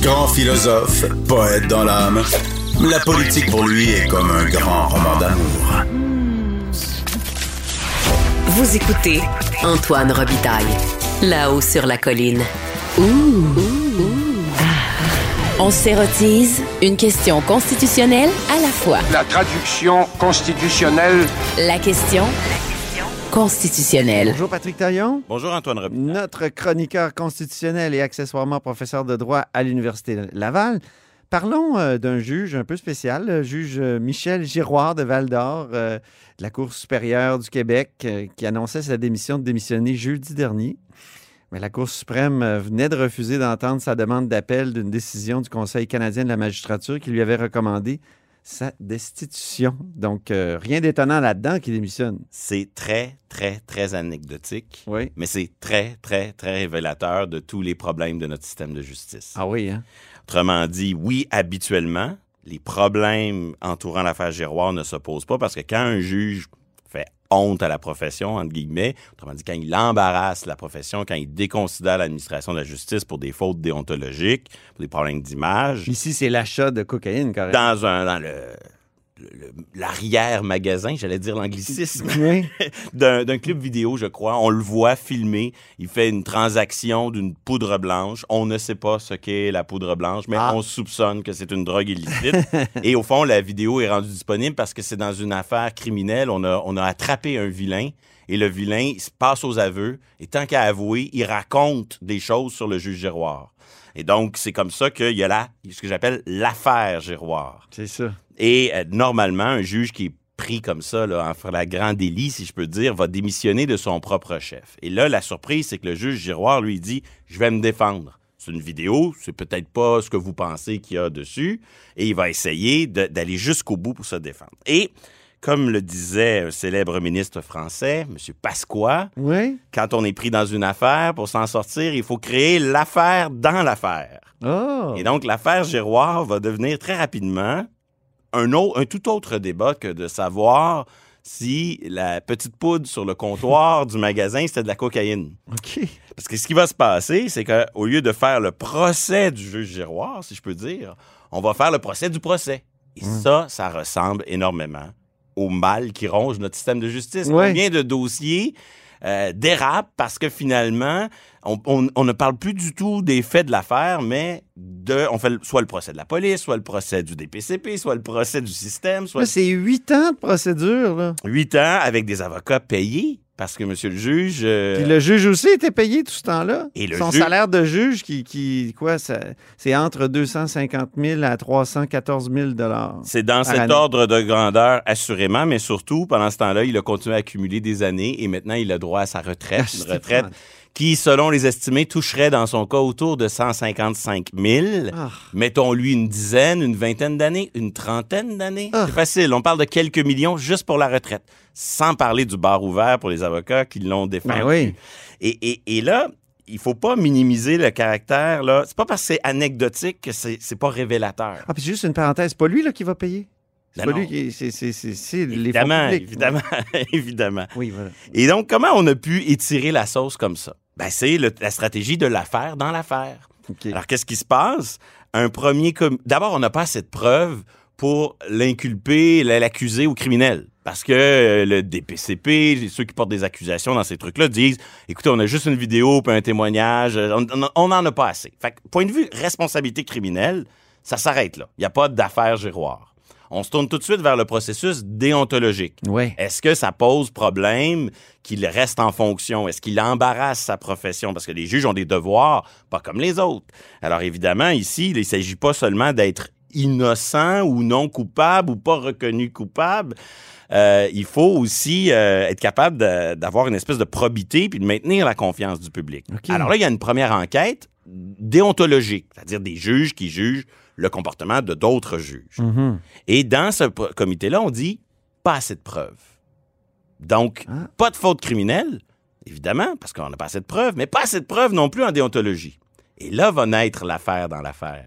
Grand philosophe, poète dans l'âme, la politique pour lui est comme un grand roman d'amour. Vous écoutez Antoine Robitaille, là-haut sur la colline. On s'érotise une question constitutionnelle à la fois. La traduction constitutionnelle. La question constitutionnelle. Bonjour Patrick Taillon. Bonjour Antoine Robitaille. Notre chroniqueur constitutionnel et accessoirement professeur de droit à l'Université Laval. Parlons euh, d'un juge un peu spécial, le juge euh, Michel Giroir de Val-d'Or euh, de la Cour supérieure du Québec euh, qui annonçait sa démission de démissionner jeudi dernier. Mais la Cour suprême venait de refuser d'entendre sa demande d'appel d'une décision du Conseil canadien de la magistrature qui lui avait recommandé sa destitution. Donc, euh, rien d'étonnant là-dedans qu'il démissionne. C'est très, très, très anecdotique, Oui. mais c'est très, très, très révélateur de tous les problèmes de notre système de justice. Ah oui, hein? Autrement dit, oui, habituellement, les problèmes entourant l'affaire Giroir ne se posent pas parce que quand un juge honte à la profession, entre guillemets, autrement dit, quand il embarrasse la profession, quand il déconsidère l'administration de la justice pour des fautes déontologiques, pour des problèmes d'image, Ici, c'est l'achat de cocaïne, carrément. dans un dans le l'arrière-magasin, j'allais dire l'anglicisme, Oui. d'un club vidéo, je crois. On le voit filmer. Il fait une transaction d'une poudre blanche. On ne sait pas ce qu'est la poudre blanche, mais Ah. on soupçonne que c'est une drogue illicite. Et au fond, la vidéo est rendue disponible parce que c'est dans une affaire criminelle. On a, on a attrapé un vilain. Et le vilain, il se passe aux aveux. Et tant qu'à avouer, il raconte des choses sur le juge Giroir. Et donc, c'est comme ça qu'il y a là ce que j'appelle l'affaire Giroir. C'est ça. Et euh, normalement, un juge qui est pris comme ça, là, en flagrant délit, si je peux dire, va démissionner de son propre chef. Et là, la surprise, c'est que le juge Giroir lui dit Je vais me défendre. C'est une vidéo, c'est peut-être pas ce que vous pensez qu'il y a dessus, et il va essayer d'aller jusqu'au bout pour se défendre. Et comme le disait un célèbre ministre français, M. Pasqua, Oui. quand on est pris dans une affaire, pour s'en sortir, il faut créer l'affaire dans l'affaire. Oh. Et donc, l'affaire Giroir va devenir très rapidement un, autre, un tout autre débat que de savoir si la petite poudre sur le comptoir du magasin, c'était de la cocaïne. OK. Parce que ce qui va se passer, c'est qu'au lieu de faire le procès du juge Giroir, si je peux dire, on va faire le procès du procès. Et ça, ça ressemble énormément au mal qui ronge notre système de justice. Ouais. Combien de dossiers euh, dérapent parce que finalement, on, on- on ne parle plus du tout des faits de l'affaire, mais de, on fait soit le procès de la police, soit le procès du DPCP, soit le procès du système, soit c'est huit ans de procédure, là. huit ans avec des avocats payés parce que monsieur le juge... euh, Puis le juge aussi était payé tout ce temps-là. Et le Son juge- salaire de juge, qui, qui quoi, c'est entre 250 000 à 314 000 C'est dans cet année. ordre de grandeur, assurément, mais surtout, pendant ce temps-là, il a continué à accumuler des années et maintenant, il a droit à sa retraite. Ah, une retraite. Qui, selon les estimés, toucherait dans son cas autour de 155 000. Ah. Mettons-lui une dizaine, une vingtaine d'années, une trentaine d'années. Ah. C'est facile. On parle de quelques millions juste pour la retraite. Sans parler du bar ouvert pour les avocats qui l'ont défendu. Ben oui. Et, et- et là, il faut pas minimiser le caractère. là. C'est pas parce que c'est anecdotique que c'est c'est pas révélateur. Ah, puis juste une parenthèse, c'est pas lui là, qui va payer? C'est Ben pas lui qui. C'est, c'est, c'est, c'est les fonds Évidemment, publics. évidemment, évidemment. Oui, voilà. Et donc, comment on a pu étirer la sauce comme ça? Ben, c'est la stratégie de l'affaire dans l'affaire. Alors, qu'est-ce qui se passe? Un premier... com- D'abord, on n'a pas assez de preuves pour l'inculper, l'accuser au criminel. Parce que euh, le DPCP, ceux qui portent des accusations dans ces trucs-là, disent écoutez, on a juste une vidéo puis un témoignage, euh, on n'en a pas assez. Fait que, point de vue responsabilité criminelle, ça s'arrête là. Il n'y a pas d'affaire giroir. On se tourne tout de suite vers le processus déontologique. Est-ce que ça pose problème qu'il reste en fonction? Est-ce qu'il embarrasse sa profession? Parce que les juges ont des devoirs, pas comme les autres. Alors évidemment, ici, il ne s'agit pas seulement d'être innocent ou non coupable ou pas reconnu coupable. Euh, il faut aussi euh, être capable d'avoir une espèce de probité puis de maintenir la confiance du public. Alors là, il y a une première enquête déontologique, c'est-à-dire des juges qui jugent le comportement de d'autres juges. Mhm. Et dans ce comité-là, on dit pas assez de preuves. Donc, Ah. pas de faute criminelle, évidemment, parce qu'on n'a pas assez de preuves, mais pas assez de preuves non plus en déontologie. Et là va naître l'affaire dans l'affaire.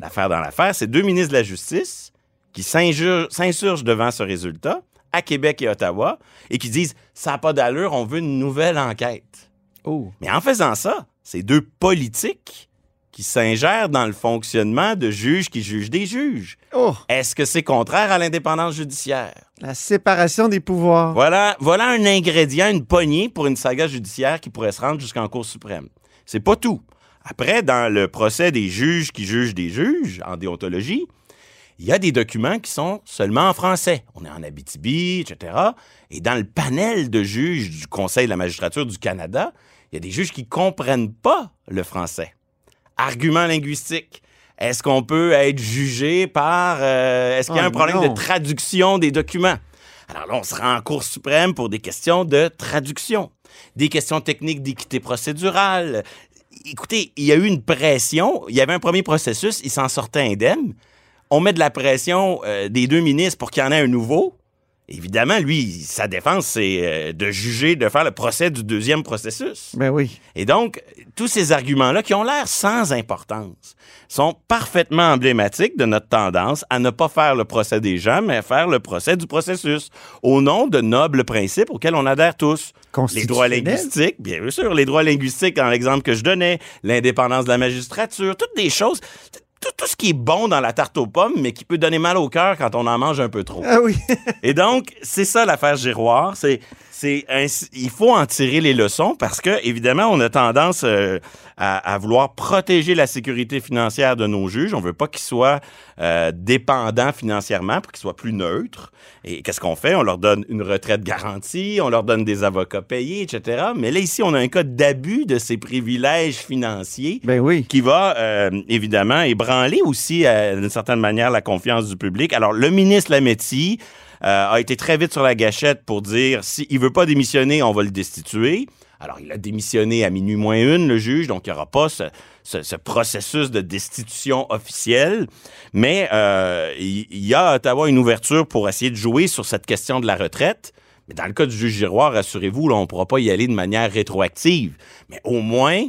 L'affaire dans l'affaire, c'est deux ministres de la Justice qui s'insurgent devant ce résultat, à Québec et Ottawa, et qui disent ça n'a pas d'allure, on veut une nouvelle enquête. Oh. Mais en faisant ça, c'est deux politiques qui s'ingèrent dans le fonctionnement de juges qui jugent des juges. Oh, Est-ce que c'est contraire à l'indépendance judiciaire? la séparation des pouvoirs. Voilà, voilà un ingrédient, une poignée pour une saga judiciaire qui pourrait se rendre jusqu'en Cour suprême. C'est pas tout. Après, dans le procès des juges qui jugent des juges en déontologie, il y a des documents qui sont seulement en français. On est en Abitibi, etc. Et dans le panel de juges du Conseil de la magistrature du Canada, il y a des juges qui comprennent pas le français. Argument linguistique. Est-ce qu'on peut être jugé par... euh, Est-ce qu'il y a Oh un problème non. de traduction des documents? Alors là, on se rend en Cour suprême pour des questions de traduction, des questions techniques d'équité procédurale. Écoutez, il y a eu une pression. Il y avait un premier processus, il s'en sortait indemne. On met de la pression euh, des deux ministres pour qu'il y en ait un nouveau. Évidemment, lui, sa défense, c'est euh, de juger, de faire le procès du deuxième processus. Ben oui. Et donc, tous ces arguments-là, qui ont l'air sans importance, sont parfaitement emblématiques de notre tendance à ne pas faire le procès des gens, mais à faire le procès du processus, au nom de nobles principes auxquels on adhère tous. Les droits linguistiques, bien sûr, les droits linguistiques, dans l'exemple que je donnais, l'indépendance de la magistrature, toutes des choses, tout, tout ce qui est bon dans la tarte aux pommes, mais qui peut donner mal au cœur quand on en mange un peu trop. Ah oui. Et donc, c'est ça l'affaire Giroir. C'est, c'est il faut en tirer les leçons parce que, évidemment, on a tendance euh, à, à vouloir protéger la sécurité financière de nos juges. On veut pas qu'ils soient euh, dépendants financièrement pour qu'ils soient plus neutres. Et qu'est-ce qu'on fait? On leur donne une retraite garantie, on leur donne des avocats payés, etc. Mais là, ici, on a un cas d'abus de ces privilèges financiers Ben oui. qui va euh, évidemment ébranler aussi d'une certaine manière la confiance du public. Alors le ministre Lametti euh, a été très vite sur la gâchette pour dire s'il il veut pas démissionner, on va le destituer. Alors il a démissionné à minuit moins une le juge, donc il n'y aura pas ce, ce- ce processus de destitution officielle. Mais euh, il y a à Ottawa une ouverture pour essayer de jouer sur cette question de la retraite. Mais dans le cas du juge Giroir, rassurez-vous, on ne pourra pas y aller de manière rétroactive. Mais au moins,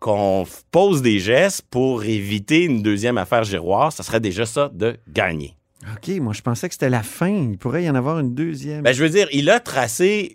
qu'on pose des gestes pour éviter une deuxième affaire Giroir, ça serait déjà ça de gagner. OK, moi, je pensais que c'était la fin. Il pourrait y en avoir une deuxième. Ben, je veux dire, il a tracé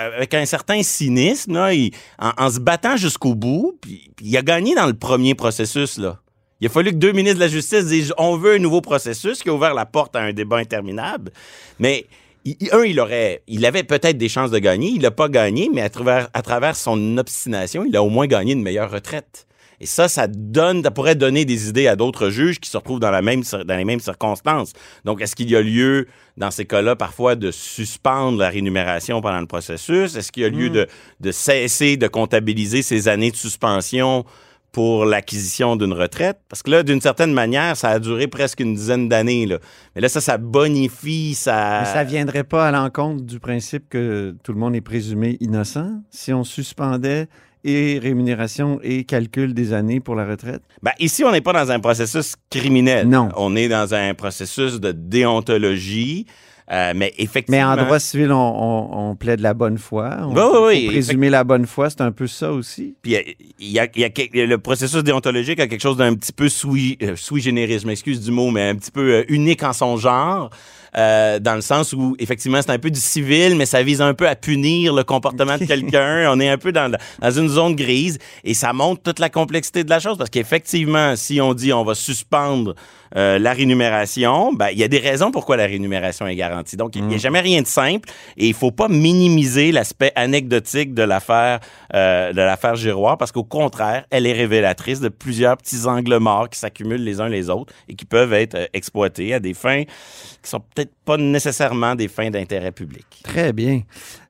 euh, avec un certain cynisme, là, il- en, se battant jusqu'au bout, puis il a gagné dans le premier processus. Là. Il a fallu que deux ministres de la Justice disent on veut un nouveau processus qui a ouvert la porte à un débat interminable. Mais il- un, il aurait, il avait peut-être des chances de gagner. Il n'a pas gagné, mais à travers, à travers son obstination, il a au moins gagné une meilleure retraite. Et ça, ça donne, ça pourrait donner des idées à d'autres juges qui se retrouvent dans, la même, cir- dans les mêmes circonstances. Donc, est-ce qu'il y a lieu, dans ces cas-là, parfois, de suspendre la rémunération pendant le processus? Est-ce qu'il y a lieu de, de cesser de comptabiliser ces années de suspension pour l'acquisition d'une retraite? Parce que là, d'une certaine manière, ça a duré presque une dizaine d'années. là. Mais là, ça, ça bonifie, ça... Mais ça viendrait pas à l'encontre du principe que tout le monde est présumé innocent? Si on suspendait et rémunération et calcul des années pour la retraite? Ben, ici, on n'est pas dans un processus criminel. Non. On est dans un processus de déontologie. Euh, mais effectivement. Mais en droit civil, on, on, on plaide la bonne foi. On Oui, oui, présumer la bonne foi, c'est un peu ça aussi. Puis il y a, y le processus déontologique a quelque chose d'un petit peu sui, euh, sui generis, je m'excuse du mot, mais un petit peu euh, unique en son genre. euh, dans le sens où, effectivement, c'est un peu du civil, mais ça vise un peu à punir le comportement de quelqu'un. On est un peu dans, dans une zone grise et ça montre toute la complexité de la chose parce qu'effectivement, si on dit on va suspendre euh, la rémunération, ben, il y a des raisons pourquoi la rémunération est garantie. Donc, il n'y a jamais rien de simple et il faut pas minimiser l'aspect anecdotique de l'affaire euh, de l'affaire Giroir parce qu'au contraire, elle est révélatrice de plusieurs petits angles morts qui s'accumulent les uns les autres et qui peuvent être euh, exploités à des fins qui sont peut-être pas nécessairement des fins d'intérêt public. Très bien.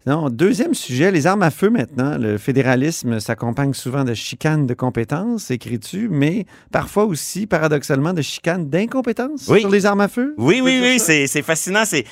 Non, deuxième sujet, les armes à feu maintenant. Le fédéralisme s'accompagne souvent de chicanes de compétences, écris-tu, mais parfois aussi, paradoxalement, de chicanes d'incompétences Oui. sur les armes à feu? Oui, oui, oui, c'est c'est fascinant. C'est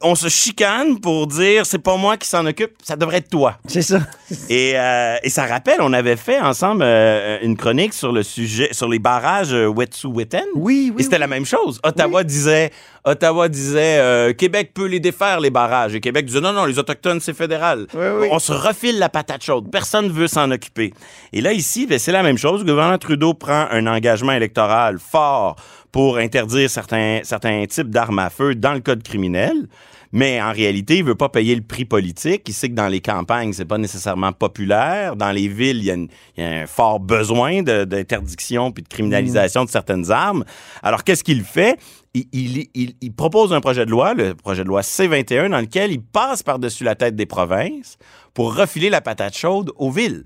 on se chicane pour dire c'est pas moi qui s'en occupe, ça devrait être toi. C'est ça. Et, euh, et ça rappelle, on avait fait ensemble euh, une chronique sur le sujet, sur les barrages euh, Wet'suwet'en. Oui, oui. Et c'était oui. la même chose. Ottawa disait, Ottawa disait, euh, Québec peut les défaire les barrages. Et Québec disait non non, les autochtones c'est fédéral. Oui, oui. On se refile la patate chaude. Personne ne veut s'en occuper. Et là ici, ben, c'est la même chose. Le gouvernement Trudeau prend un engagement électoral fort pour interdire certains certains types d'armes à feu dans le code criminel. Mais en réalité, il veut pas payer le prix politique. Il sait que dans les campagnes, c'est pas nécessairement populaire. Dans les villes, il y a, un fort besoin d'interdiction puis de criminalisation de certaines armes. Alors, qu'est-ce qu'il fait? Il, il- il- il propose un projet de loi, le projet de loi C-21, dans lequel il passe par-dessus la tête des provinces pour refiler la patate chaude aux villes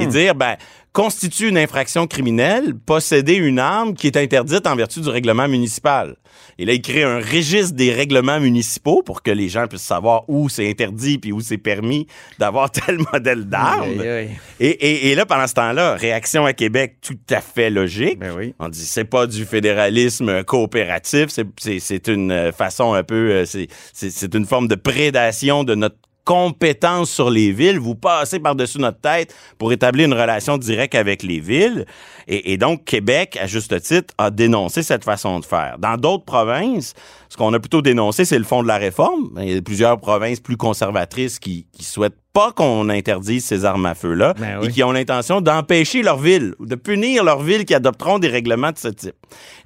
et dire, ben, constitue une infraction criminelle posséder une arme qui est interdite en vertu du règlement municipal. Et là, il crée un registre des règlements municipaux pour que les gens puissent savoir où c'est interdit puis où c'est permis d'avoir tel modèle d'arme. Et, et- et là, pendant ce temps-là, réaction à Québec tout à fait logique. Ben oui. On dit c'est pas du fédéralisme coopératif, c'est- une euh, façon un peu, euh, c'est- une forme de prédation de notre compétence sur les villes. Vous passez par-dessus notre tête pour établir une relation directe avec les villes. Et, donc, Québec, à juste titre, a dénoncé cette façon de faire. Dans d'autres provinces, ce qu'on a plutôt dénoncé, c'est le fond de la réforme. Il y a plusieurs provinces plus conservatrices qui souhaitent pas qu'on interdise ces armes à feu-là Ben et oui. qui ont l'intention d'empêcher leur ville ou de punir leur ville qui adopteront des règlements de ce type.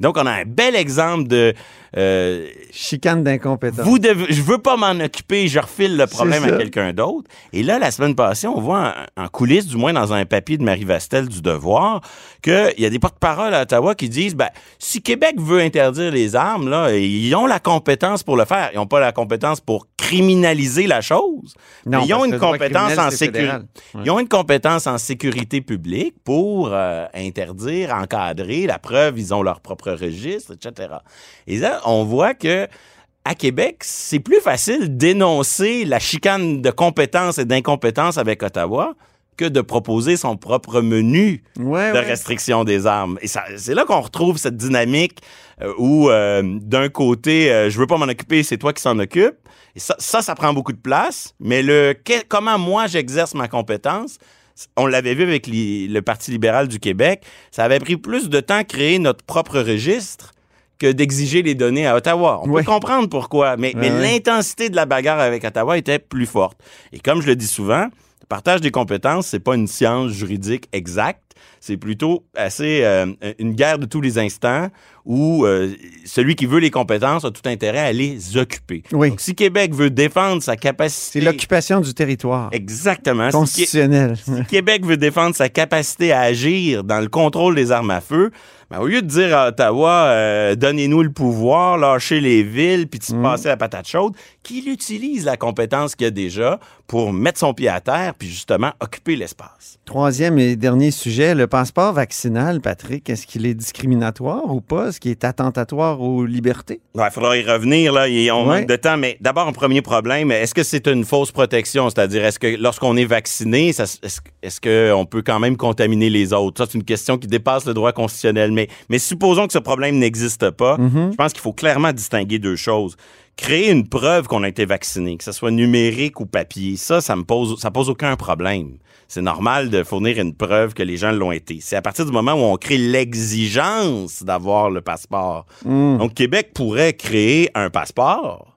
Donc, on a un bel exemple de... euh, Chicane d'incompétence. vous devez, je veux pas m'en occuper, je refile le problème à quelqu'un d'autre. Et là, la semaine passée, on voit en, en coulisses, du moins dans un papier de Marie Vastel du Devoir, qu'il y a des porte-paroles à Ottawa qui disent, ben, si Québec veut interdire les armes, là, ils ont la compétence pour le faire. Ils n'ont pas la compétence pour criminaliser la chose. Non, mais ils ont une compétence en sécurité. Ouais. Ils ont une compétence en sécurité publique pour euh, interdire, encadrer. La preuve, ils ont leur propre registre, etc. Et là, on voit que à Québec, c'est plus facile d'énoncer la chicane de compétences et d'incompétence avec Ottawa que de proposer son propre menu Ouais, de ouais. restriction des armes. Et c'est là qu'on retrouve cette dynamique euh, où, euh, d'un côté, euh, je veux pas m'en occuper, c'est toi qui s'en occupe. Et ça, ça, ça prend beaucoup de place. Mais le que- comment moi j'exerce ma compétence, on l'avait vu avec le Parti libéral du Québec, ça avait pris plus de temps à créer notre propre registre que d'exiger les données à Ottawa. On Ouais. peut comprendre pourquoi, mais, l'intensité de la bagarre avec Ottawa était plus forte. Et comme je le dis souvent, partage des compétences, c'est pas une science juridique exacte. C'est plutôt assez euh, une guerre de tous les instants où euh, celui qui veut les compétences a tout intérêt à les occuper. Oui. Donc, si Québec veut défendre sa C'est capacité... l'occupation du territoire. Exactement. Constitutionnel. si Québec veut défendre sa capacité à agir dans le contrôle des armes à feu, ben, au lieu de dire à Ottawa, euh, donnez-nous le pouvoir, lâchez les villes, puis de Mm. passer la patate chaude, qu'il utilise la compétence qu'il a déjà pour mettre son pied à terre, puis justement occuper l'espace. Troisième et dernier sujet, le passeport vaccinal, Patrick, est-ce qu'il est discriminatoire ou pas? Est-ce qu'il est attentatoire aux libertés? Il faudra y revenir, là, et on Ouais. manque de temps, mais d'abord, un premier problème, est-ce que c'est une fausse protection? C'est-à-dire, est-ce que lorsqu'on est vacciné, est-ce, qu'on peut quand même contaminer les autres? Ça, c'est une question qui dépasse le droit constitutionnel, mais, mais supposons que ce problème n'existe pas. Mm-hmm. Je pense qu'il faut clairement distinguer deux choses. Créer une preuve qu'on a été vacciné, que ce soit numérique ou papier, ça, ça me pose, ça pose aucun problème. C'est normal de fournir une preuve que les gens l'ont été. C'est à partir du moment où on crée l'exigence d'avoir le passeport. Donc, Québec pourrait créer un passeport,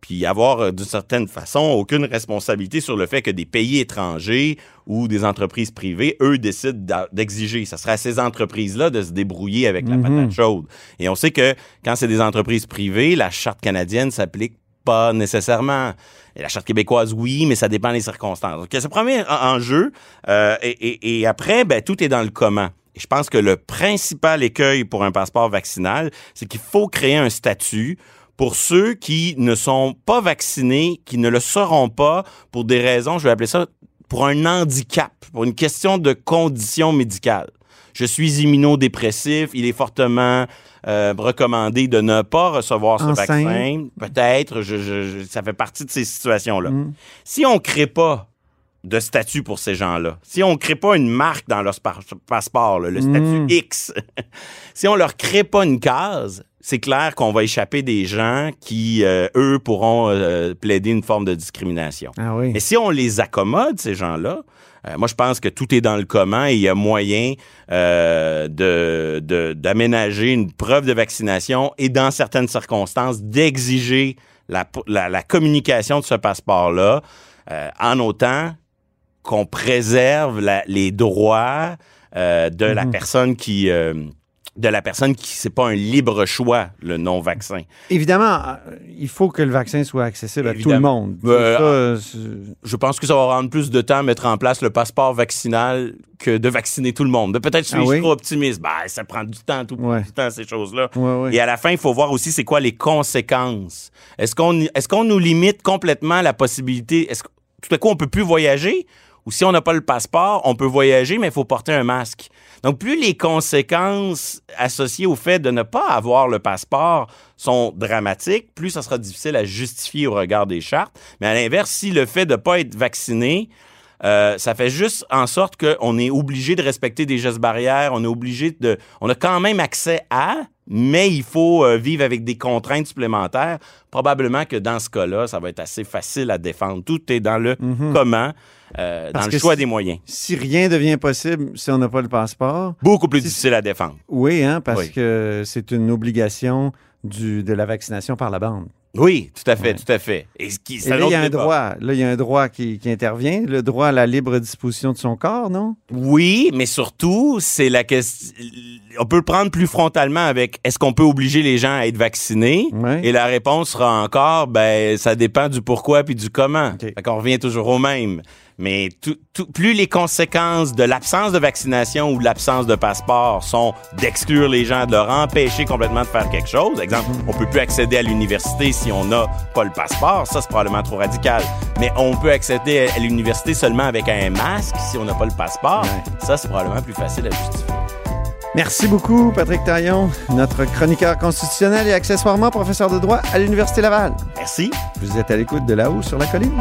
puis avoir, euh, d'une certaine façon, aucune responsabilité sur le fait que des pays étrangers ou des entreprises privées, eux, décident d'exiger. Ça serait à ces entreprises-là de se débrouiller avec la patate chaude. Et on sait que quand c'est des entreprises privées, la charte canadienne s'applique pas nécessairement. Et la charte québécoise, oui, mais ça dépend des circonstances. Donc, il y a ce premier en- enjeu. euh, et, et- et après, ben, tout est dans le comment. Et je pense que le principal écueil pour un passeport vaccinal, c'est qu'il faut créer un statut pour ceux qui ne sont pas vaccinés, qui ne le seront pas pour des raisons, je vais appeler ça, pour un handicap, pour une question de condition médicale. Je suis immunodépressif, il est fortement euh, recommandé de ne pas recevoir ce Enceinte. vaccin. Peut-être, je- je- je- ça fait partie de ces situations-là. Mm. Si on ne crée pas de statut pour ces gens-là, si on ne crée pas une marque dans leur passeport, là, le statut Mm. X, si on leur crée pas une case, c'est clair qu'on va échapper des gens qui, euh, eux, pourront euh, plaider une forme de discrimination. Ah oui. Mais si on les accommode, ces gens-là, euh, moi, je pense que tout est dans le comment et il y a moyen de, d'aménager une preuve de vaccination et, dans certaines circonstances, d'exiger la, la- la communication de ce passeport-là en autant qu'on préserve la- les droits de la Mhm. personne qui... de la personne qui c'est pas un libre choix le non vaccin. Évidemment, euh, il faut que le vaccin soit accessible à tout le monde. Euh, Ça, c'est- Je pense que ça va prendre plus de temps à mettre en place le passeport vaccinal que de vacciner tout le monde. Mais Peut-être suis-je Ah oui? trop optimiste. Ben, ça prend du temps, tout Ouais. du temps, ces choses-là. Ouais, ouais. Et à la fin, il faut voir aussi c'est quoi les conséquences. Est-ce qu'on est qu'on nous limite complètement la possibilité? Est-ce tout à coup, on peut plus voyager? Ou si on n'a pas le passeport, on peut voyager, mais il faut porter un masque. Donc, plus les conséquences associées au fait de ne pas avoir le passeport sont dramatiques, plus ça sera difficile à justifier au regard des chartes. Mais à l'inverse, si le fait de ne pas être vacciné, euh, ça fait juste en sorte qu'on est obligé de respecter des gestes barrières, on est obligé de... On a quand même accès à, mais il faut euh, vivre avec des contraintes supplémentaires. Probablement que dans ce cas-là, ça va être assez facile à défendre. Tout est dans le comment, euh, dans le choix si- des moyens. si rien devient possible si on n'a pas le passeport, Beaucoup plus Si- difficile à défendre. oui, hein, parce Oui. que c'est une obligation du, de la vaccination par la bande. Oui, tout à fait, Ouais. tout à fait. Et, qui, Et là, il y a un droit. Là, il y a un droit qui, qui intervient, le droit à la libre disposition de son corps, non? Oui, mais surtout, c'est la question. On peut le prendre plus frontalement avec est-ce qu'on peut obliger les gens à être vaccinés? Ouais. Et la réponse sera encore, ben, ça dépend du pourquoi puis du comment. Fait qu'on revient toujours au même. Mais tout- tout- plus les conséquences de l'absence de vaccination ou de l'absence de passeport sont d'exclure les gens, de leur empêcher complètement de faire quelque chose. Exemple, on peut plus accéder à l'université si on n'a pas le passeport. Ça, c'est probablement trop radical. Mais on peut accéder à l'université seulement avec un masque si on n'a pas le passeport. Ouais. Ça, c'est probablement plus facile à justifier. Merci beaucoup, Patrick Taillon, notre chroniqueur constitutionnel et accessoirement professeur de droit à l'Université Laval. Merci. Vous êtes à l'écoute de là-haut sur la colline.